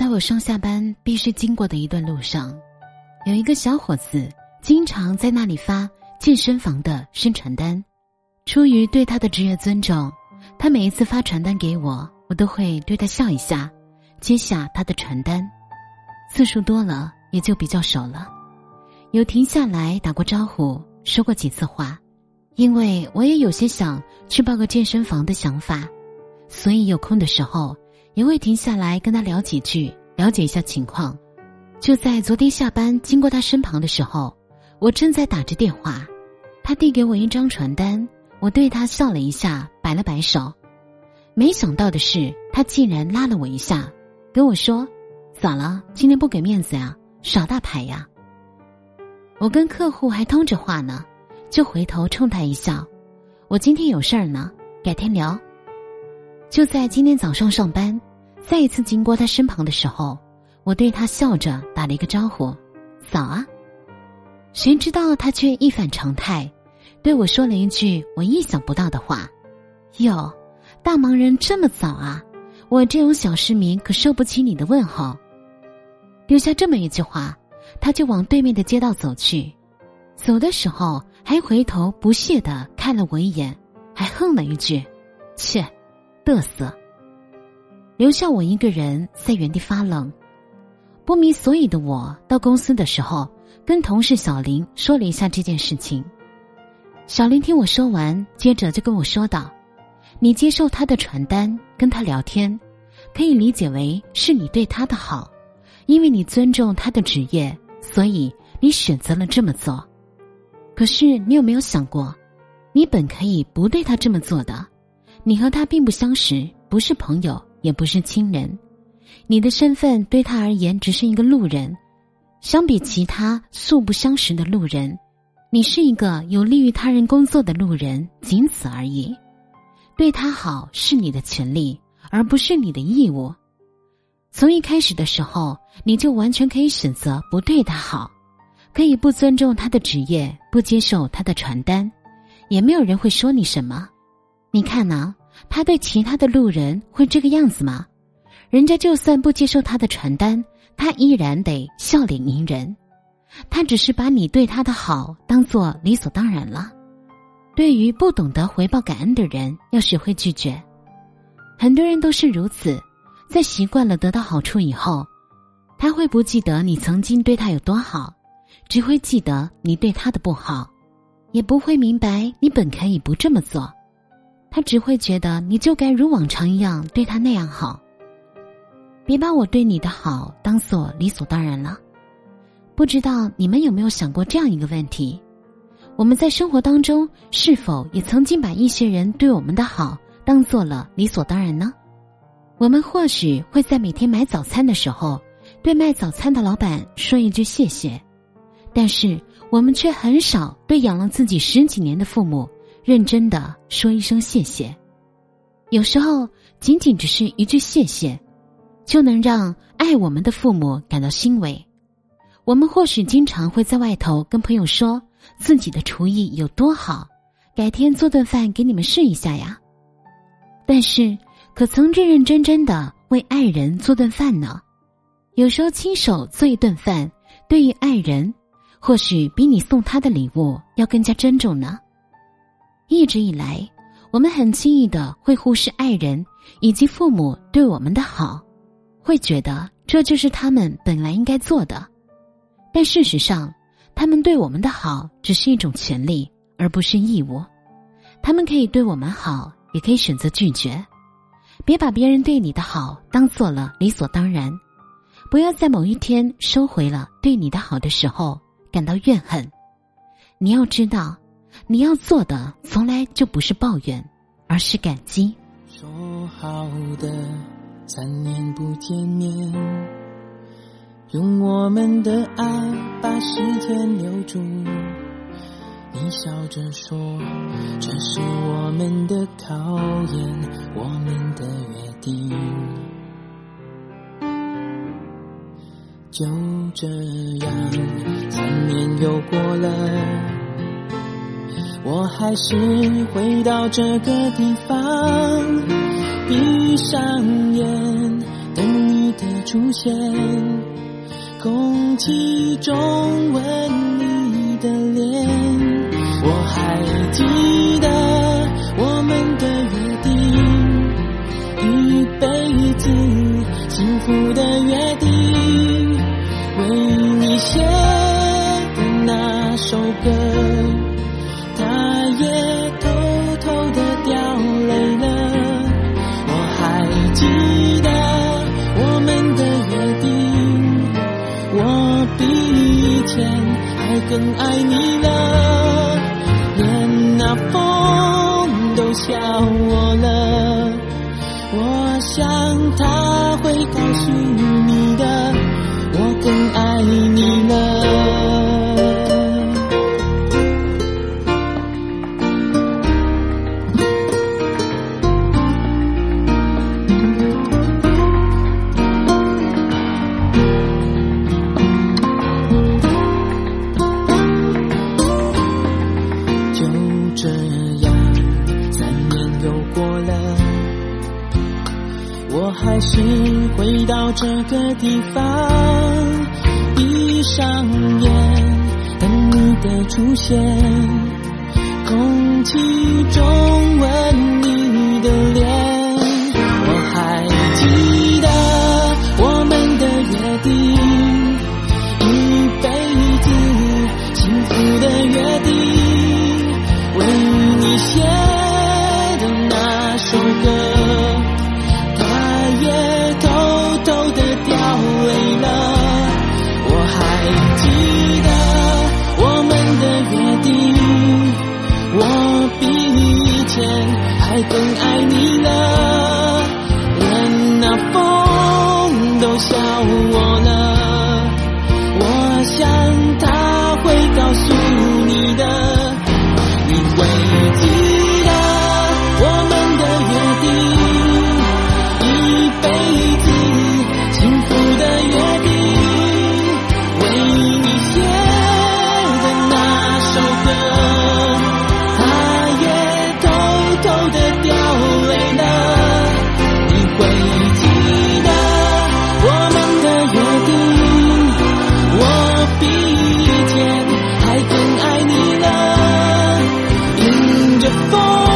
在我上下班必须经过的一段路上，有一个小伙子经常在那里发健身房的宣传单。出于对他的职业尊重，他每一次发传单给我，我都会对他笑一下，接下他的传单。次数多了，也就比较熟了，有停下来打过招呼，说过几次话。因为我也有些想去报个健身房的想法，所以有空的时候也会停下来跟他聊几句，了解一下情况。就在昨天下班经过他身旁的时候，我正在打着电话，他递给我一张传单，我对他笑了一下，摆了摆手。没想到的是，他竟然拉了我一下，跟我说：“咋了？今天不给面子呀？耍大牌呀？”我跟客户还通着话呢。就回头冲他一笑，我今天有事儿呢，改天聊。就在今天早上上班，再一次经过他身旁的时候，我对他笑着打了一个招呼：“早啊。”谁知道他却一反常态，对我说了一句我意想不到的话：“哟，大忙人这么早啊？我这种小市民可受不起你的问候。”丢下这么一句话，他就往对面的街道走去。走的时候。还回头不屑的看了我一眼，还哼了一句：“切，嘚瑟。”留下我一个人在原地发愣。不明所以的我到公司的时候，跟同事小林说了一下这件事情。小林听我说完，接着就跟我说道：“你接受他的传单，跟他聊天，可以理解为是你对他的好，因为你尊重他的职业，所以你选择了这么做。”可是，你有没有想过，你本可以不对他这么做的。你和他并不相识，不是朋友，也不是亲人。你的身份对他而言只是一个路人，相比其他素不相识的路人，你是一个有利于他人工作的路人，仅此而已。对他好是你的权利，而不是你的义务。从一开始的时候，你就完全可以选择不对他好。可以不尊重他的职业，不接受他的传单，也没有人会说你什么。你看呐，他对其他的路人会这个样子吗？人家就算不接受他的传单，他依然得笑脸迎人。他只是把你对他的好当做理所当然了。对于不懂得回报感恩的人，要学会拒绝。很多人都是如此，在习惯了得到好处以后，他会不记得你曾经对他有多好。只会记得你对他的不好，也不会明白你本可以不这么做。他只会觉得你就该如往常一样对他那样好。别把我对你的好当做理所当然了。不知道你们有没有想过这样一个问题：我们在生活当中是否也曾经把一些人对我们的好当做了理所当然呢？我们或许会在每天买早餐的时候，对卖早餐的老板说一句谢谢。但是我们却很少对养了自己十几年的父母认真的说一声谢谢。有时候，仅仅只是一句谢谢，就能让爱我们的父母感到欣慰。我们或许经常会在外头跟朋友说自己的厨艺有多好，改天做顿饭给你们试一下呀。但是，可曾认认真真的为爱人做顿饭呢？有时候，亲手做一顿饭，对于爱人。或许比你送他的礼物要更加珍重呢。一直以来，我们很轻易的会忽视爱人以及父母对我们的好，会觉得这就是他们本来应该做的。但事实上，他们对我们的好只是一种权利，而不是义务。他们可以对我们好，也可以选择拒绝。别把别人对你的好当做了理所当然。不要在某一天收回了对你的好的时候。感到怨恨，你要知道，你要做的从来就不是抱怨，而是感激。说好的三年不见面，用我们的爱把时间留住。你笑着说，这是我们的考验，我们的约定。就这样，三年又过了，我还是回到这个地方，闭上眼，等你的出现，空气中吻你的脸，我还记得我们的约定，一辈子幸福的约定，为你写的那首歌，也偷偷的掉泪了。我还记得我们的约定，我比以前还更爱你了，连那风都笑我了。我想他会告诉你的，我更爱你了。了，我还是回到这个地方，闭上眼等你的出现，空气中吻你的脸，我还记得我们的约定。一辈子幸福的约定，危机 Oh.